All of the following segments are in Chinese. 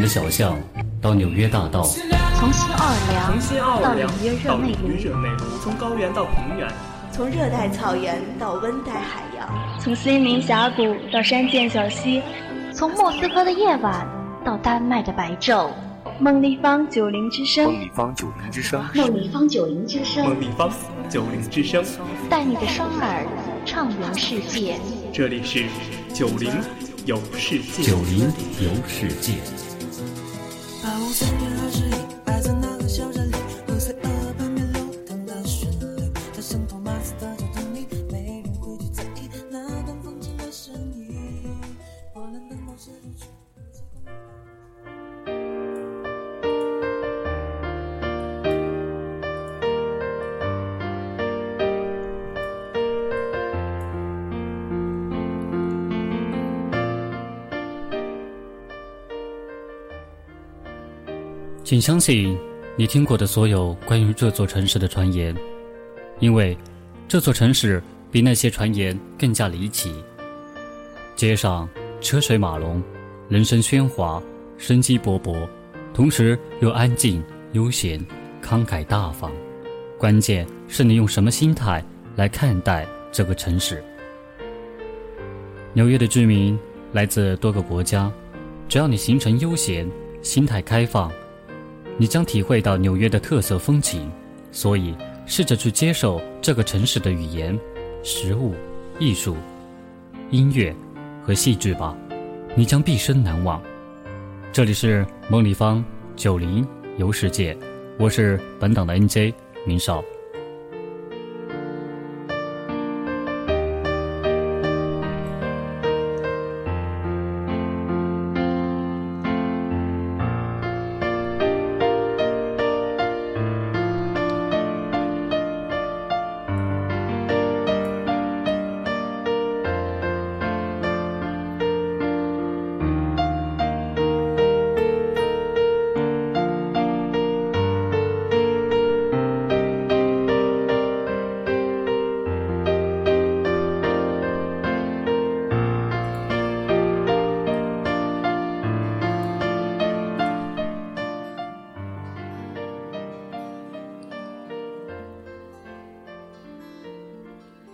的小巷到纽约大道，从新奥尔良从新奥尔良到纽约热内卢，从高原到平原，从热带草原到温带海洋，从森林峡谷到山涧小溪，从莫斯科的夜晚到丹麦的白昼，梦立方九零之声梦，立方九零之声，梦立方九零之声梦，立方九零之声，带你的双耳畅游世界。这里是九零有世界。九零游世界。八请相信你听过的所有关于这座城市的传言，因为这座城市比那些传言更加离奇。街上车水马龙，人声喧哗，生机勃勃，同时又安静、悠闲、慷慨大方。关键是你用什么心态来看待这个城市。纽约的居民来自多个国家，只要你行程悠闲，心态开放。你将体会到纽约的特色风情，所以试着去接受这个城市的语言、食物、艺术、音乐和戏剧吧，你将毕生难忘。这里是梦立方九零游世界，我是本档的 NJ 明少。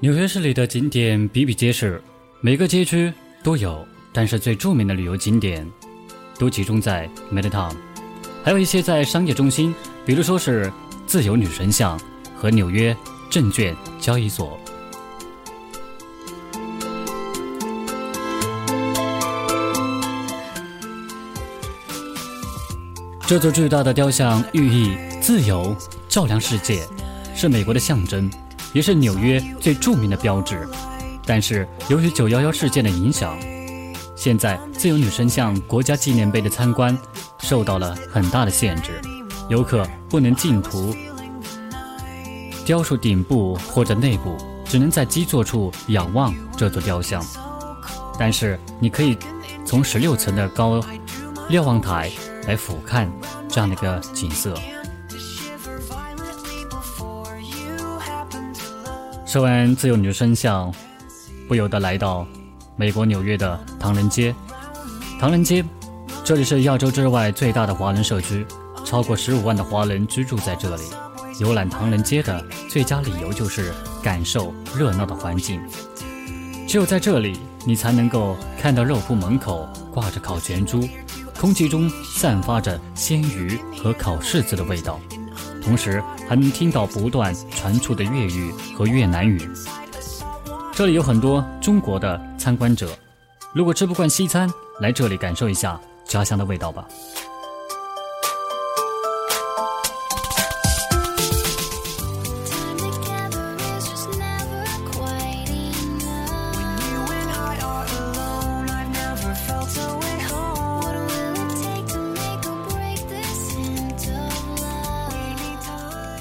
纽约市里的景点比比皆是，每个街区都有，但是最著名的旅游景点都集中在 Midtown，还有一些在商业中心，比如说是自由女神像和纽约证券交易所。这座巨大的雕像寓意自由、照亮世界，是美国的象征。也是纽约最著名的标志，但是由于九幺幺事件的影响，现在自由女神像国家纪念碑的参观受到了很大的限制，游客不能进图雕塑顶部或者内部，只能在基座处仰望这座雕像。但是你可以从十六层的高瞭望台来俯瞰这样的一个景色。说完自由女神像，不由得来到美国纽约的唐人街。唐人街，这里是亚洲之外最大的华人社区，超过十五万的华人居住在这里。游览唐人街的最佳理由就是感受热闹的环境。只有在这里，你才能够看到肉铺门口挂着烤全猪，空气中散发着鲜鱼和烤柿子的味道。同时还能听到不断传出的粤语和越南语。这里有很多中国的参观者，如果吃不惯西餐，来这里感受一下家乡的味道吧。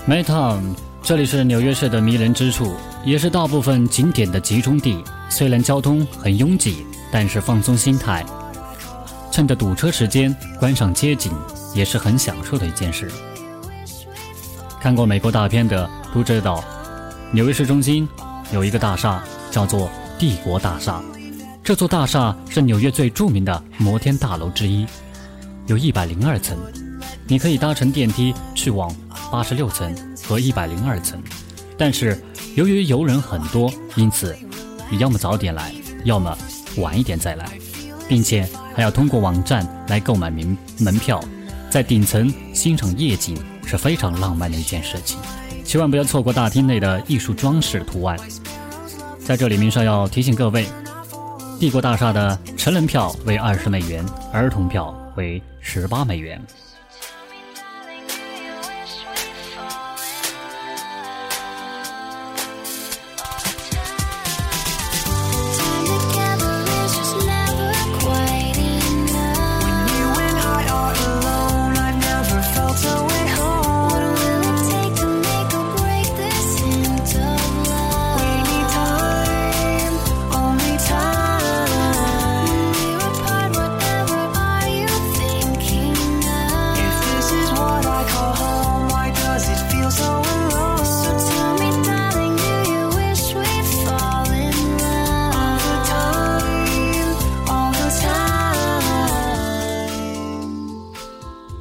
Midtown，这里是纽约市的迷人之处，也是大部分景点的集中地。虽然交通很拥挤，但是放松心态，趁着堵车时间观赏街景，也是很享受的一件事。看过美国大片的都知道，纽约市中心有一个大厦叫做帝国大厦，这座大厦是纽约最著名的摩天大楼之一。有一百零二层，你可以搭乘电梯去往八十六层和一百零二层。但是由于游人很多，因此你要么早点来，要么晚一点再来，并且还要通过网站来购买门门票，在顶层欣赏夜景是非常浪漫的一件事情。千万不要错过大厅内的艺术装饰图案。在这里，明少要提醒各位，帝国大厦的成人票为二十美元，儿童票为十八美元。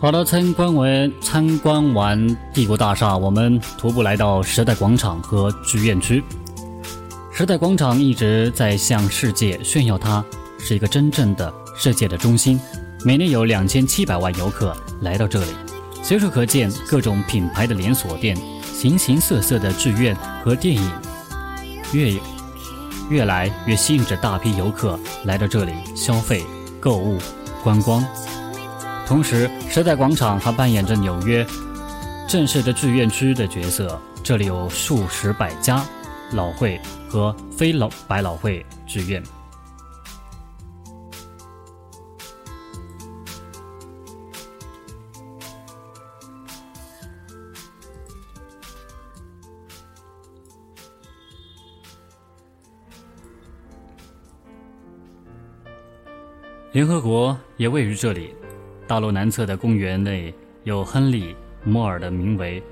好的，参观完参观完帝国大厦，我们徒步来到时代广场和剧院区。时代广场一直在向世界炫耀，它是一个真正的世界的中心。每年有两千七百万游客来到这里，随处可见各种品牌的连锁店、形形色色的剧院和电影，越越来越吸引着大批游客来到这里消费、购物、观光。同时，时代广场还扮演着纽约正式的志愿区的角色。这里有数十百家老会和非老百老汇志愿。联合国也位于这里。大陆南侧的公园内有亨利·摩尔的名为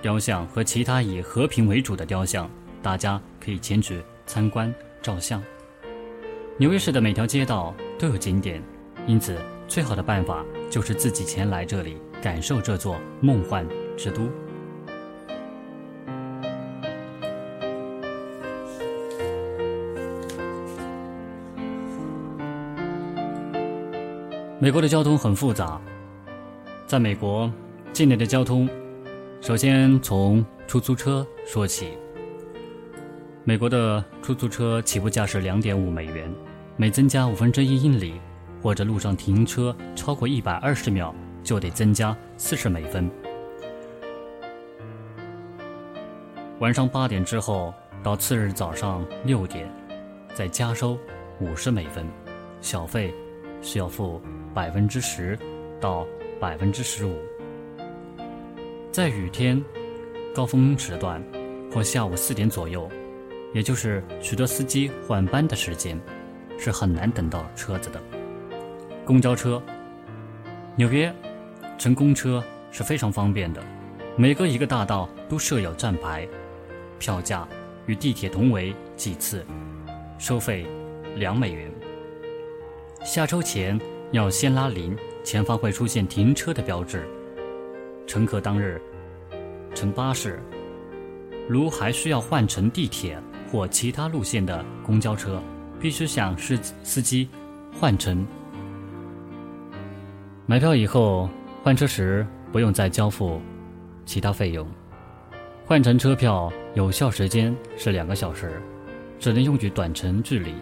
雕像和其他以和平为主的雕像，大家可以前去参观照相。纽约市的每条街道都有景点，因此最好的办法就是自己前来这里，感受这座梦幻之都。美国的交通很复杂，在美国境内的交通，首先从出租车说起。美国的出租车起步价是两点五美元，每增加五分之一英里或者路上停车超过一百二十秒，就得增加四十美分。晚上八点之后到次日早上六点，再加收五十美分，小费需要付。百分之十到百分之十五，在雨天、高峰时段或下午四点左右，也就是许多司机换班的时间，是很难等到车子的。公交车，纽约乘公车是非常方便的，每隔一个大道都设有站牌，票价与地铁同为几次，收费两美元。下车前。要先拉铃，前方会出现停车的标志。乘客当日乘巴士，如还需要换乘地铁或其他路线的公交车，必须向司司机换乘。买票以后换车时不用再交付其他费用。换乘车票有效时间是两个小时，只能用于短程距离。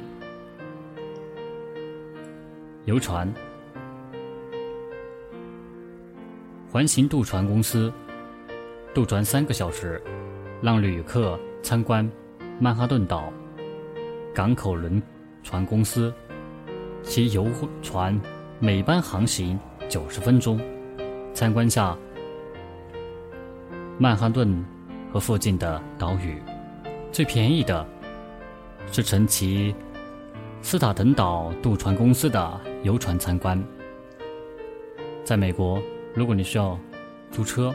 游船，环形渡船公司渡船三个小时，让旅客参观曼哈顿岛。港口轮船公司，其游船每班航行九十分钟，参观下曼哈顿和附近的岛屿。最便宜的是乘其斯塔滕岛渡船公司的。游船参观。在美国，如果你需要租车，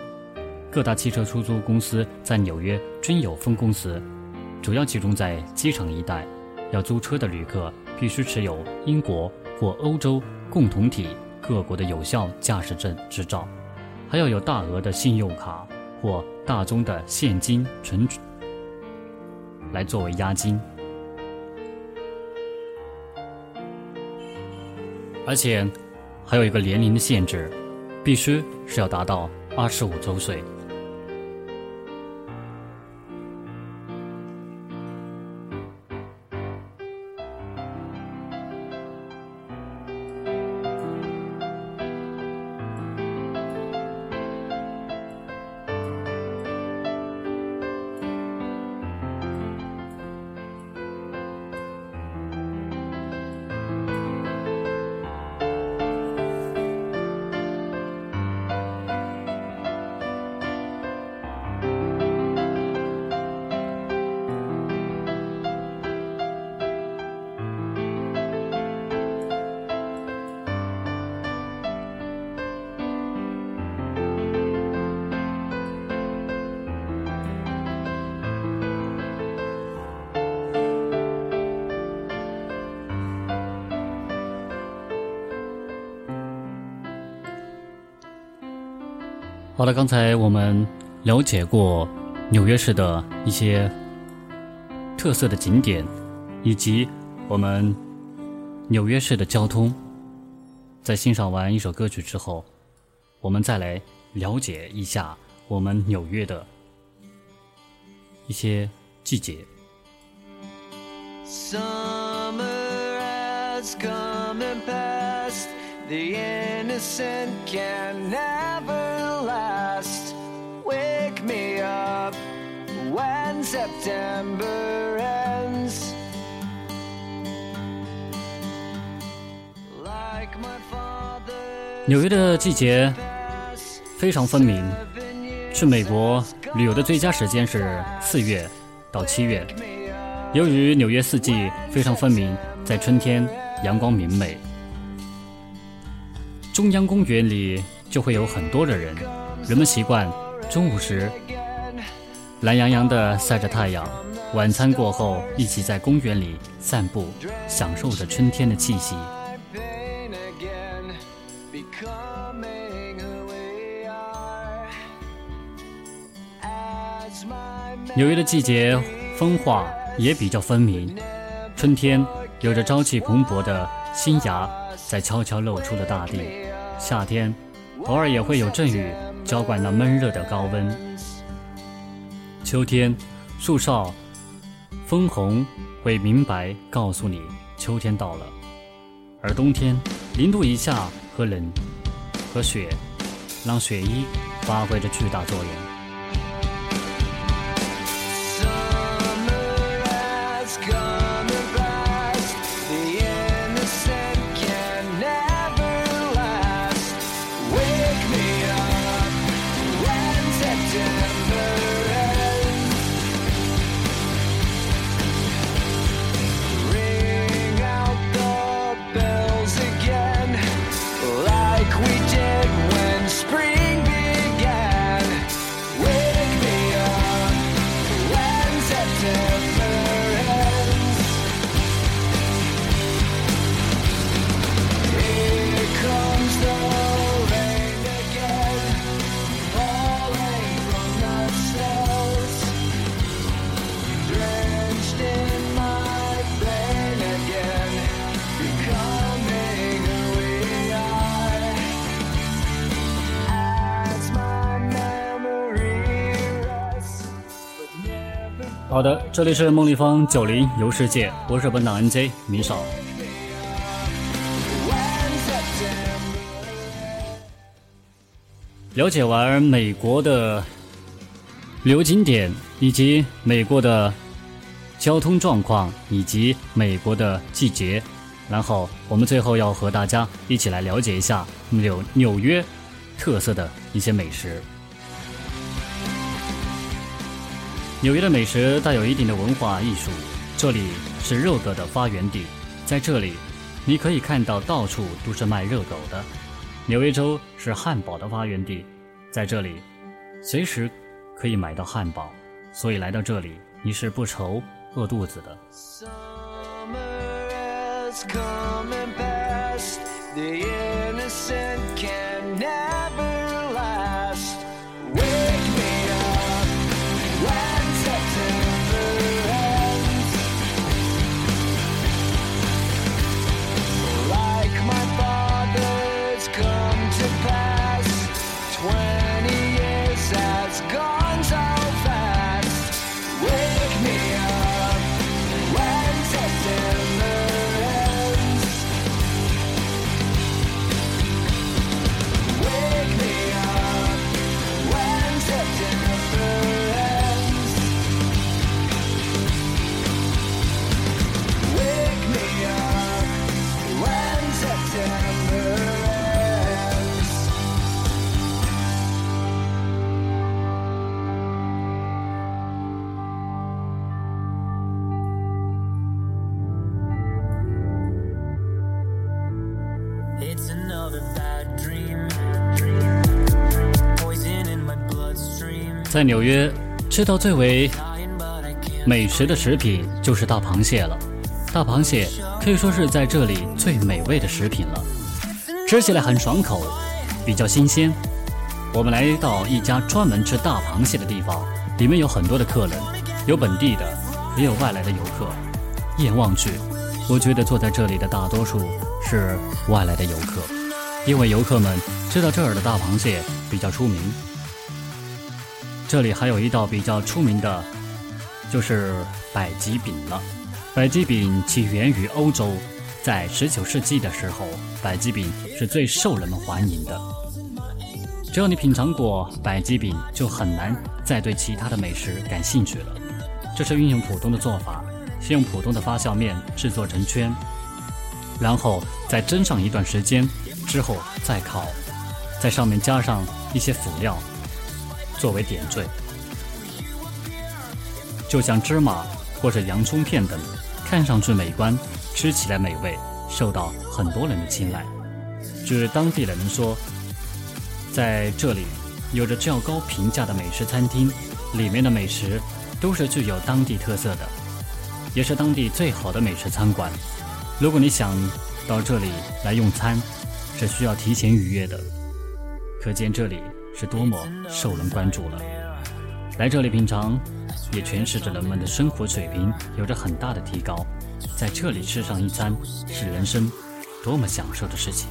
各大汽车出租公司在纽约均有分公司，主要集中在机场一带。要租车的旅客必须持有英国或欧洲共同体各国的有效驾驶证执照，还要有大额的信用卡或大宗的现金存来作为押金。而且还有一个年龄的限制，必须是要达到二十五周岁。好了，刚才我们了解过纽约市的一些特色的景点，以及我们纽约市的交通。在欣赏完一首歌曲之后，我们再来了解一下我们纽约的一些季节。Summer has come and passed. The innocent can never last. Wake me up when September ends. Like my father. 纽约的季节非常分明，去美国旅游的最佳时间是四月到七月。由于纽约四季非常分明，在春天阳光明媚，中央公园里就会有很多的人，人们习惯中午时懒洋洋地晒着太阳，晚餐过后一起在公园里散步，享受着春天的气息。纽约的季节风化也比较分明，春天有着朝气蓬勃的新芽在悄悄露出了大地，夏天偶尔也会有阵雨浇灌那闷热的高温，秋天树梢枫红会明白告诉你秋天到了，而冬天零度以下和冷和雪让雪衣发挥着巨大作用。好的，这里是梦立方九零游世界，我是本档 NJ 明少。了解完美国的旅游景点，以及美国的交通状况，以及美国的季节，然后我们最后要和大家一起来了解一下纽纽约特色的一些美食。纽约的美食带有一定的文化艺术，这里是热狗的发源地，在这里你可以看到到处都是卖热狗的。纽约州是汉堡的发源地，在这里随时可以买到汉堡，所以来到这里你是不愁饿肚子的。Coming past the innocent can now 在纽约吃到最为.美食的食品就是大螃蟹了。大螃蟹可以说是在这里最美味的食品了，吃起来很爽口，比较新鲜。我们来到一家专门吃大螃蟹的地方，里面有很多的客人，有本地的，也有外来的游客。一眼望去，我觉得坐在这里的大多数是外来的游客，因为游客们知道这儿的大螃蟹比较出名。这里还有一道比较出名的，就是百吉饼了。百吉饼起源于欧洲，在19世纪的时候，百吉饼是最受人们欢迎的。只要你品尝过百吉饼，就很难再对其他的美食感兴趣了。这是运用普通的做法，先用普通的发酵面制作成圈，然后再蒸上一段时间，之后再烤，在上面加上一些辅料作为点缀，就像芝麻或者洋葱片等，看上去美观，吃起来美味，受到很多人的青睐。据当地人说，在这里有着较高评价的美食餐厅，里面的美食都是具有当地特色的，也是当地最好的美食餐馆。如果你想到这里来用餐，是需要提前预约的，可见这里是多么受人关注了。来这里品尝，也诠释着人们的生活水平有着很大的提高。在这里吃上一餐，是人生多么享受的事情。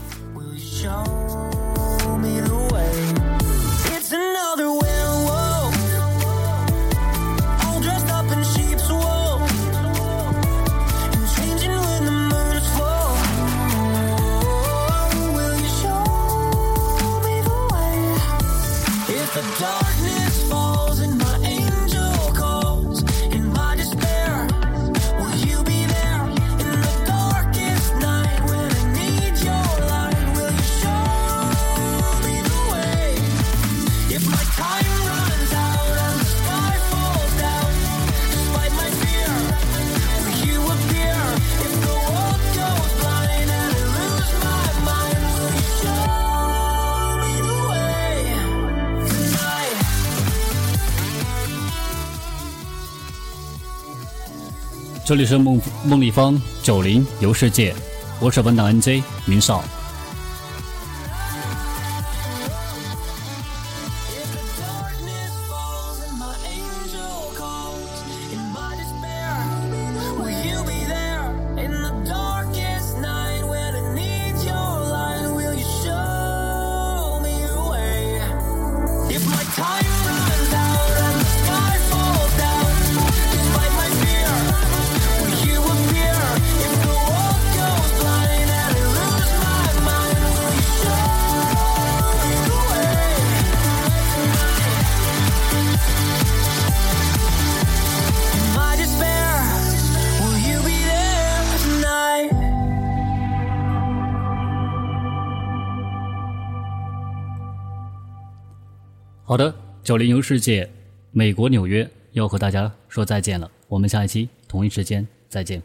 这里是梦梦立方九零游世界，我是本档 NJ 明少。好的，九零游世界，美国纽约要和大家说再见了，我们下一期同一时间再见。